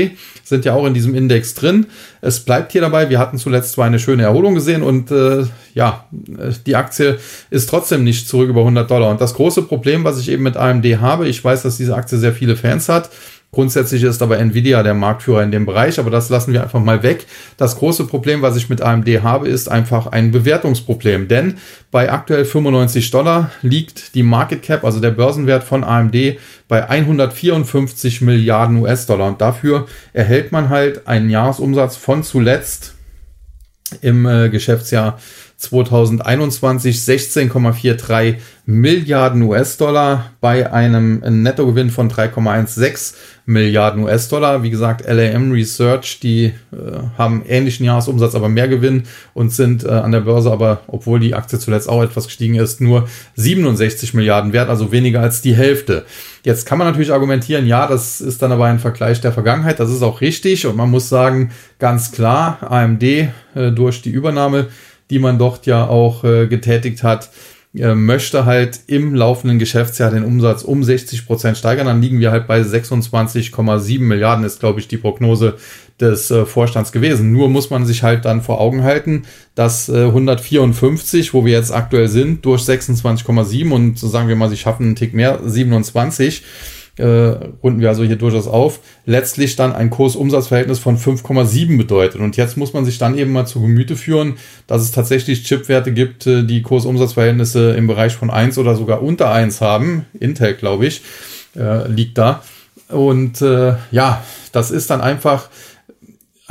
sind ja auch in diesem Index drin. Es bleibt hier dabei, wir hatten zuletzt zwar eine schöne Erholung gesehen und äh, ja, die Aktie ist trotzdem nicht zurück über 100 Dollar. Und das große Problem, was ich eben mit AMD habe, ich weiß, dass diese Aktie sehr viele Fans hat, Grundsätzlich ist aber Nvidia der Marktführer in dem Bereich, aber das lassen wir einfach mal weg. Das große Problem, was ich mit AMD habe, ist einfach ein Bewertungsproblem, denn bei aktuell 95 Dollar liegt die Market Cap, also der Börsenwert von AMD, bei 154 Milliarden US-Dollar und dafür erhält man halt einen Jahresumsatz von zuletzt im äh, Geschäftsjahr 2021 16,43 Milliarden US-Dollar bei einem Nettogewinn von 3,16 Milliarden US-Dollar. Wie gesagt, LAM Research, die äh, haben ähnlichen Jahresumsatz, aber mehr Gewinn und sind äh, an der Börse, aber obwohl die Aktie zuletzt auch etwas gestiegen ist, nur 67 Milliarden wert, also weniger als die Hälfte. Jetzt kann man natürlich argumentieren, ja, das ist dann aber ein Vergleich der Vergangenheit, das ist auch richtig und man muss sagen, ganz klar, AMD äh, durch die Übernahme die man dort ja auch äh, getätigt hat, äh, möchte halt im laufenden Geschäftsjahr den Umsatz um 60 Prozent steigern. Dann liegen wir halt bei 26,7 Milliarden, ist glaube ich die Prognose des äh, Vorstands gewesen. Nur muss man sich halt dann vor Augen halten, dass äh, 154, wo wir jetzt aktuell sind, durch 26,7 und sagen wir mal, sie schaffen einen Tick mehr, 27 äh, runden wir also hier durchaus auf, letztlich dann ein Kursumsatzverhältnis von 5,7 bedeutet. Und jetzt muss man sich dann eben mal zu Gemüte führen, dass es tatsächlich Chipwerte gibt, äh, die Kursumsatzverhältnisse im Bereich von 1 oder sogar unter 1 haben. Intel, glaube ich, äh, liegt da. Und äh, ja, das ist dann einfach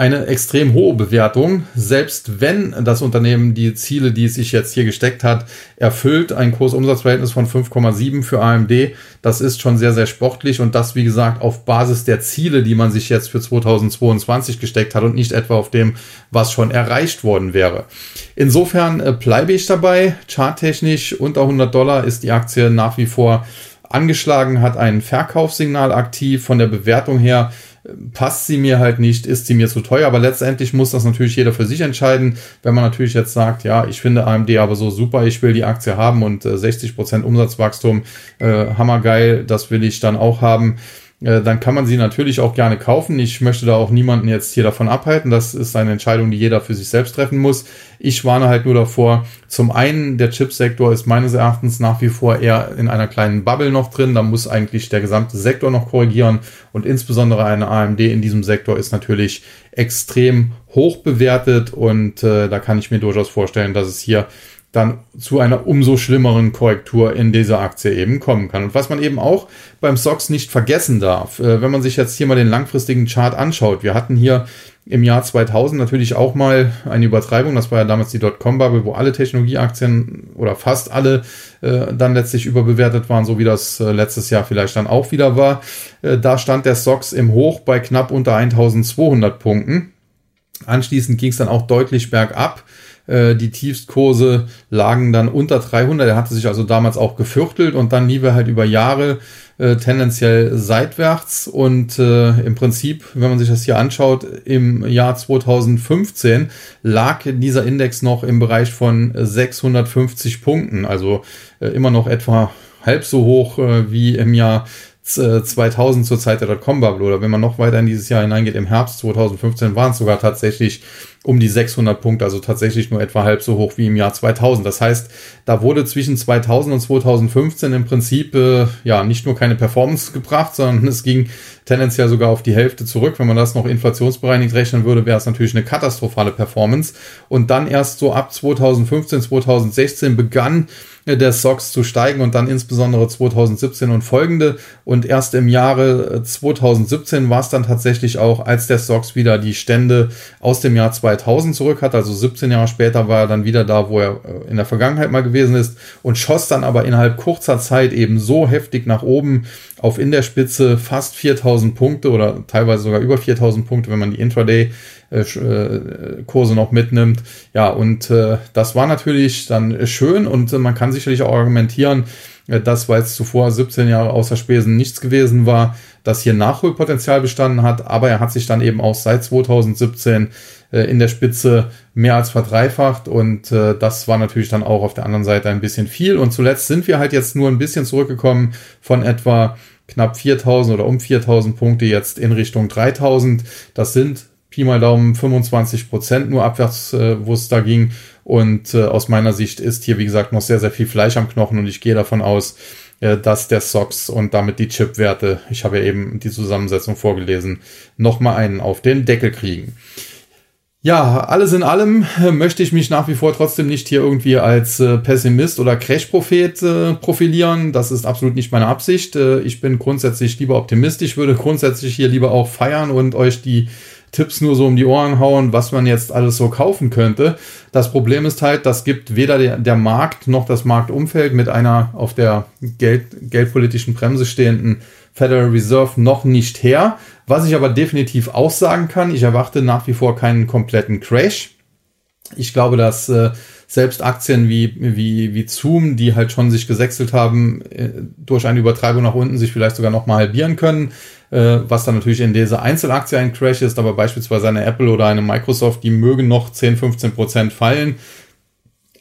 eine extrem hohe Bewertung, selbst wenn das Unternehmen die Ziele, die es sich jetzt hier gesteckt hat, erfüllt. Ein Kursumsatzverhältnis von 5,7 für AMD, das ist schon sehr, sehr sportlich und das, wie gesagt, auf Basis der Ziele, die man sich jetzt für 2022 gesteckt hat und nicht etwa auf dem, was schon erreicht worden wäre. Insofern äh, bleibe ich dabei. Charttechnisch unter 100 Dollar ist die Aktie nach wie vor angeschlagen, hat ein Verkaufssignal aktiv. Von der Bewertung her passt sie mir halt nicht, ist sie mir zu teuer, aber letztendlich muss das natürlich jeder für sich entscheiden. Wenn man natürlich jetzt sagt, ja, ich finde AMD aber so super, ich will die Aktie haben und äh, 60% Umsatzwachstum, äh, hammergeil, das will ich dann auch haben, äh, dann kann man sie natürlich auch gerne kaufen. Ich möchte da auch niemanden jetzt hier davon abhalten. Das ist eine Entscheidung, die jeder für sich selbst treffen muss. Ich warne halt nur davor. Zum einen, der Chipsektor ist meines Erachtens nach wie vor eher in einer kleinen Bubble noch drin. Da muss eigentlich der gesamte Sektor noch korrigieren. Und insbesondere eine AMD in diesem Sektor ist natürlich extrem hoch bewertet. Und äh, da kann ich mir durchaus vorstellen, dass es hier dann zu einer umso schlimmeren Korrektur in dieser Aktie eben kommen kann. Und was man eben auch beim SOX nicht vergessen darf, äh, wenn man sich jetzt hier mal den langfristigen Chart anschaut, wir hatten hier im Jahr 2000 natürlich auch mal eine Übertreibung, das war ja damals die Dotcom-Bubble, wo alle Technologieaktien oder fast alle äh, dann letztlich überbewertet waren, so wie das äh, letztes Jahr vielleicht dann auch wieder war. Äh, da stand der SOX im Hoch bei knapp unter 1200 Punkten. Anschließend ging es dann auch deutlich bergab. Äh, die Tiefstkurse lagen dann unter 300. Er hatte sich also damals auch gefürchtelt und dann lief er halt über Jahre äh, tendenziell seitwärts. Und äh, im Prinzip, wenn man sich das hier anschaut, im Jahr 2015 lag dieser Index noch im Bereich von 650 Punkten, also äh, immer noch etwa halb so hoch äh, wie im Jahr 2000 zur Zeit der Dotcom-Bubble. Oder wenn man noch weiter in dieses Jahr hineingeht, im Herbst 2015 waren es sogar tatsächlich um die 600 Punkte, also tatsächlich nur etwa halb so hoch wie im Jahr 2000. Das heißt, da wurde zwischen 2000 und 2015 im Prinzip äh, ja nicht nur keine Performance gebracht, sondern es ging tendenziell sogar auf die Hälfte zurück. Wenn man das noch inflationsbereinigt rechnen würde, wäre es natürlich eine katastrophale Performance. Und dann erst so ab 2015, 2016 begann der SOX zu steigen und dann insbesondere 2017 und folgende. Und erst im Jahre 2017 war es dann tatsächlich auch, als der SOX wieder die Stände aus dem Jahr 2000 2000 zurück hat. Also 17 Jahre später war er dann wieder da, wo er äh, in der Vergangenheit mal gewesen ist und schoss dann aber innerhalb kurzer Zeit eben so heftig nach oben auf in der Spitze fast 4000 Punkte oder teilweise sogar über 4000 Punkte, wenn man die Intraday äh, äh, Kurse noch mitnimmt. Ja, und das war natürlich dann schön und man kann sicherlich auch argumentieren, äh, dass, weil es zuvor 17 Jahre außer Spesen nichts gewesen war, dass hier Nachholpotenzial bestanden hat, aber er hat sich dann eben auch seit 2017 äh, in der Spitze mehr als verdreifacht und äh, das war natürlich dann auch auf der anderen Seite ein bisschen viel und zuletzt sind wir halt jetzt nur ein bisschen zurückgekommen von etwa knapp 4000 oder um 4000 Punkte jetzt in Richtung 3000. Das sind Pi mal Daumen 25 Prozent nur abwärts, äh, wo es da ging. Und äh, aus meiner Sicht ist hier, wie gesagt, noch sehr, sehr viel Fleisch am Knochen und ich gehe davon aus, äh, dass der SOX und damit die Chip-Werte, ich habe ja eben die Zusammensetzung vorgelesen, nochmal einen auf den Deckel kriegen. Ja, alles in allem äh, möchte ich mich nach wie vor trotzdem nicht hier irgendwie als äh, Pessimist oder Crash-Prophet äh, profilieren. Das ist absolut nicht meine Absicht. Ich bin grundsätzlich lieber optimistisch, würde grundsätzlich hier lieber auch feiern und euch die Tipps nur so um die Ohren hauen, was man jetzt alles so kaufen könnte. Das Problem ist halt, das gibt weder der, der Markt noch das Marktumfeld mit einer auf der Geld, geldpolitischen Bremse stehenden Federal Reserve noch nicht her. Was ich aber definitiv auch sagen kann, ich erwarte nach wie vor keinen kompletten Crash. Ich glaube, dass äh, selbst Aktien wie, wie, wie Zoom, die halt schon sich gesächselt haben, äh, durch eine Übertreibung nach unten sich vielleicht sogar noch mal halbieren können äh, was dann natürlich in dieser Einzelaktie ein Crash ist, aber beispielsweise eine Apple oder eine Microsoft, die mögen noch 10, 15 Prozent fallen.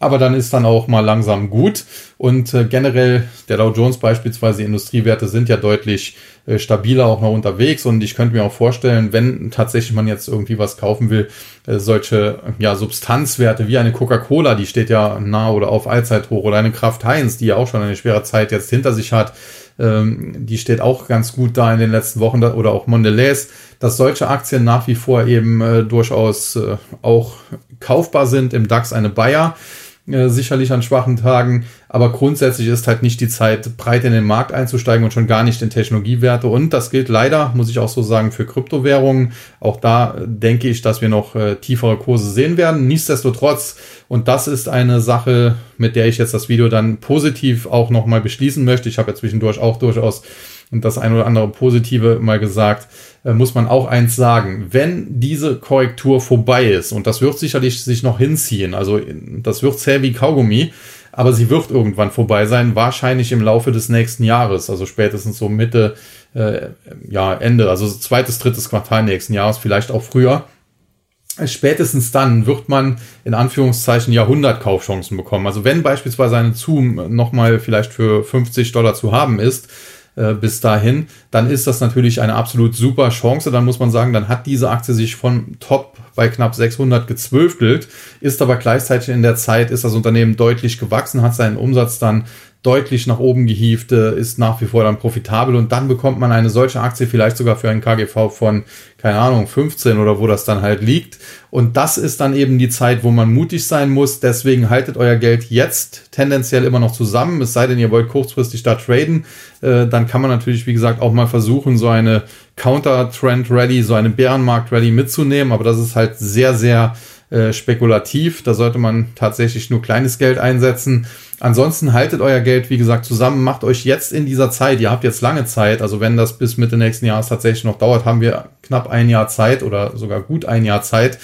Aber dann ist dann auch mal langsam gut. Und äh, generell, der Dow Jones beispielsweise, Industriewerte sind ja deutlich äh, stabiler auch noch unterwegs. Und ich könnte mir auch vorstellen, wenn tatsächlich man jetzt irgendwie was kaufen will, äh, solche ja, Substanzwerte wie eine Coca-Cola, die steht ja nah oder auf Allzeithoch, oder eine Kraft Heinz, die ja auch schon eine schwere Zeit jetzt hinter sich hat, ähm, die steht auch ganz gut da in den letzten Wochen oder auch Mondelez, dass solche Aktien nach wie vor eben äh, durchaus äh, auch kaufbar sind. Im DAX eine Bayer. Äh, sicherlich an schwachen Tagen, aber grundsätzlich ist halt nicht die Zeit, breit in den Markt einzusteigen und schon gar nicht in Technologiewerte. Und das gilt leider, muss ich auch so sagen, für Kryptowährungen. Auch da denke ich, dass wir noch äh, tiefere Kurse sehen werden. Nichtsdestotrotz, und das ist eine Sache, mit der ich jetzt das Video dann positiv auch nochmal beschließen möchte. Ich habe ja zwischendurch auch durchaus das ein oder andere Positive mal gesagt äh, muss man auch eins sagen. Wenn diese Korrektur vorbei ist, und das wird sicherlich sich noch hinziehen, also das wird zäh wie Kaugummi, aber sie wird irgendwann vorbei sein, wahrscheinlich im Laufe des nächsten Jahres, also spätestens so Mitte, äh, ja, Ende, also zweites, drittes Quartal nächsten Jahres, vielleicht auch früher. Spätestens dann wird man in Anführungszeichen Jahrhundertkaufchancen bekommen. Also wenn beispielsweise eine Zoom nochmal vielleicht für 50 Dollar zu haben ist, äh, bis dahin, dann ist das natürlich eine absolut super Chance. Dann muss man sagen, dann hat diese Aktie sich von Top bei knapp 600 gezwölftelt, ist aber gleichzeitig in der Zeit, ist das Unternehmen deutlich gewachsen, hat seinen Umsatz dann deutlich nach oben gehievt, ist nach wie vor dann profitabel und dann bekommt man eine solche Aktie vielleicht sogar für einen KGV von, keine Ahnung, 15 oder wo das dann halt liegt. Und das ist dann eben die Zeit, wo man mutig sein muss. Deswegen haltet euer Geld jetzt tendenziell immer noch zusammen, es sei denn, ihr wollt kurzfristig da traden. Äh, dann kann man natürlich, wie gesagt, auch mal versuchen, so eine Counter-Trend-Rally, so eine Bärenmarkt-Rally mitzunehmen. Aber das ist halt sehr, sehr äh, spekulativ. Da sollte man tatsächlich nur kleines Geld einsetzen. Ansonsten haltet euer Geld, wie gesagt, zusammen, macht euch jetzt in dieser Zeit, ihr habt jetzt lange Zeit, also wenn das bis Mitte nächsten Jahres tatsächlich noch dauert, haben wir knapp ein Jahr Zeit oder sogar gut ein Jahr Zeit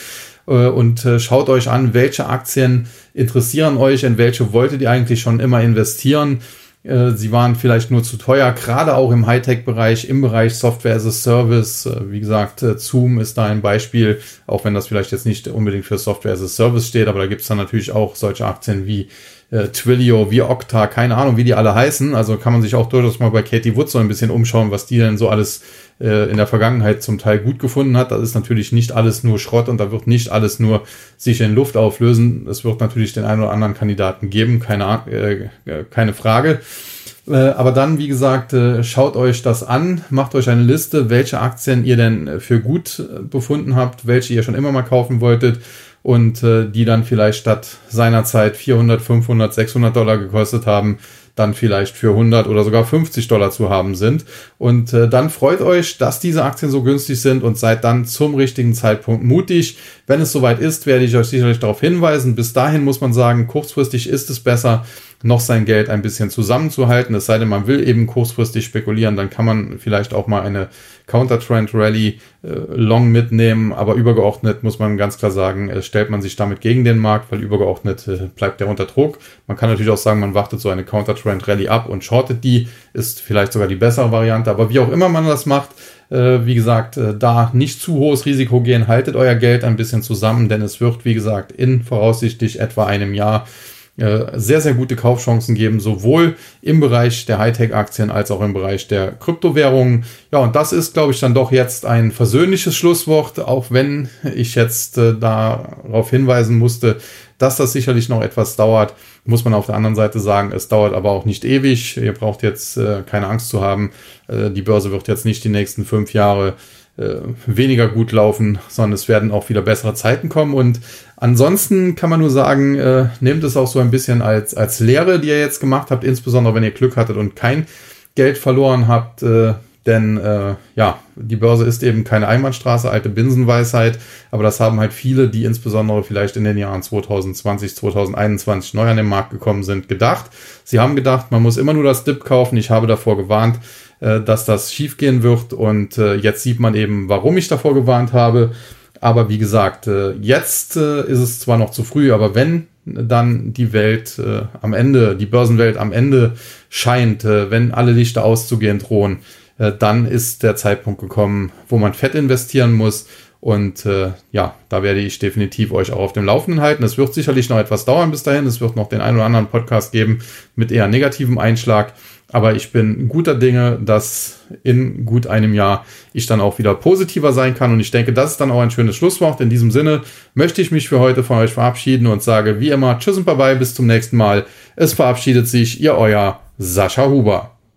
äh, und äh, schaut euch an, welche Aktien interessieren euch, in welche wolltet ihr eigentlich schon immer investieren. Äh, sie waren vielleicht nur zu teuer, gerade auch im Hightech-Bereich, im Bereich Software as a Service. Wie gesagt, Zoom ist da ein Beispiel, auch wenn das vielleicht jetzt nicht unbedingt für Software as a Service steht, aber da gibt es dann natürlich auch solche Aktien wie äh, Twilio, wie Okta, keine Ahnung, wie die alle heißen. Also kann man sich auch durchaus mal bei Katie Wood so ein bisschen umschauen, was die denn so alles äh, in der Vergangenheit zum Teil gut gefunden hat. Das ist natürlich nicht alles nur Schrott und da wird nicht alles nur sich in Luft auflösen. Es wird natürlich den einen oder anderen Kandidaten geben, keine, äh, keine Frage. Äh, aber dann, wie gesagt, äh, schaut euch das an, macht euch eine Liste, welche Aktien ihr denn für gut befunden habt, welche ihr schon immer mal kaufen wolltet und äh, die dann vielleicht statt seinerzeit 400, 500, 600 Dollar gekostet haben, dann vielleicht für 100 oder sogar 50 Dollar zu haben sind. Und äh, dann freut euch, dass diese Aktien so günstig sind und seid dann zum richtigen Zeitpunkt mutig. Wenn es soweit ist, werde ich euch sicherlich darauf hinweisen. Bis dahin muss man sagen, kurzfristig ist es besser, noch sein Geld ein bisschen zusammenzuhalten. Es sei denn, man will eben kurzfristig spekulieren, dann kann man vielleicht auch mal eine Counter-Trend Rally äh, long mitnehmen, aber übergeordnet muss man ganz klar sagen, äh, stellt man sich damit gegen den Markt, weil übergeordnet äh, bleibt der unter Druck. Man kann natürlich auch sagen, man wartet so eine Counter-Trend Rally ab und shortet die, ist vielleicht sogar die bessere Variante, aber wie auch immer man das macht, äh, wie gesagt, äh, da nicht zu hohes Risiko gehen, haltet euer Geld ein bisschen zusammen, denn es wird, wie gesagt, in voraussichtlich etwa einem Jahr sehr, sehr gute Kaufchancen geben, sowohl im Bereich der Hightech-Aktien als auch im Bereich der Kryptowährungen. Ja, und das ist, glaube ich, dann doch jetzt ein versöhnliches Schlusswort, auch wenn ich jetzt äh, darauf hinweisen musste, dass das sicherlich noch etwas dauert, muss man auf der anderen Seite sagen, es dauert aber auch nicht ewig. Ihr braucht jetzt äh, keine Angst zu haben. Äh, die Börse wird jetzt nicht die nächsten fünf Jahre äh, weniger gut laufen, sondern es werden auch wieder bessere Zeiten kommen. Und ansonsten kann man nur sagen, äh, nehmt es auch so ein bisschen als, als Lehre, die ihr jetzt gemacht habt, insbesondere wenn ihr Glück hattet und kein Geld verloren habt. Äh, denn äh, ja, die Börse ist eben keine Einbahnstraße, alte Binsenweisheit, aber das haben halt viele, die insbesondere vielleicht in den Jahren 2020, 2021 neu an den Markt gekommen sind, gedacht. Sie haben gedacht, man muss immer nur das Dip kaufen. Ich habe davor gewarnt, äh, dass das schiefgehen wird. Und äh, jetzt sieht man eben, warum ich davor gewarnt habe. Aber wie gesagt, äh, jetzt ist es zwar noch zu früh, aber wenn dann die Welt am Ende, die Börsenwelt am Ende scheint, wenn alle Lichter auszugehen drohen, dann ist der Zeitpunkt gekommen, wo man fett investieren muss. Und äh, ja, da werde ich definitiv euch auch auf dem Laufenden halten. Es wird sicherlich noch etwas dauern bis dahin. Es wird noch den einen oder anderen Podcast geben mit eher negativem Einschlag. Aber ich bin guter Dinge, dass in gut einem Jahr ich dann auch wieder positiver sein kann. Und ich denke, das ist dann auch ein schönes Schlusswort. In diesem Sinne möchte ich mich für heute von euch verabschieden und sage wie immer Tschüss und Bye-bye, bis zum nächsten Mal. Es verabschiedet sich Ihr euer Sascha Huber.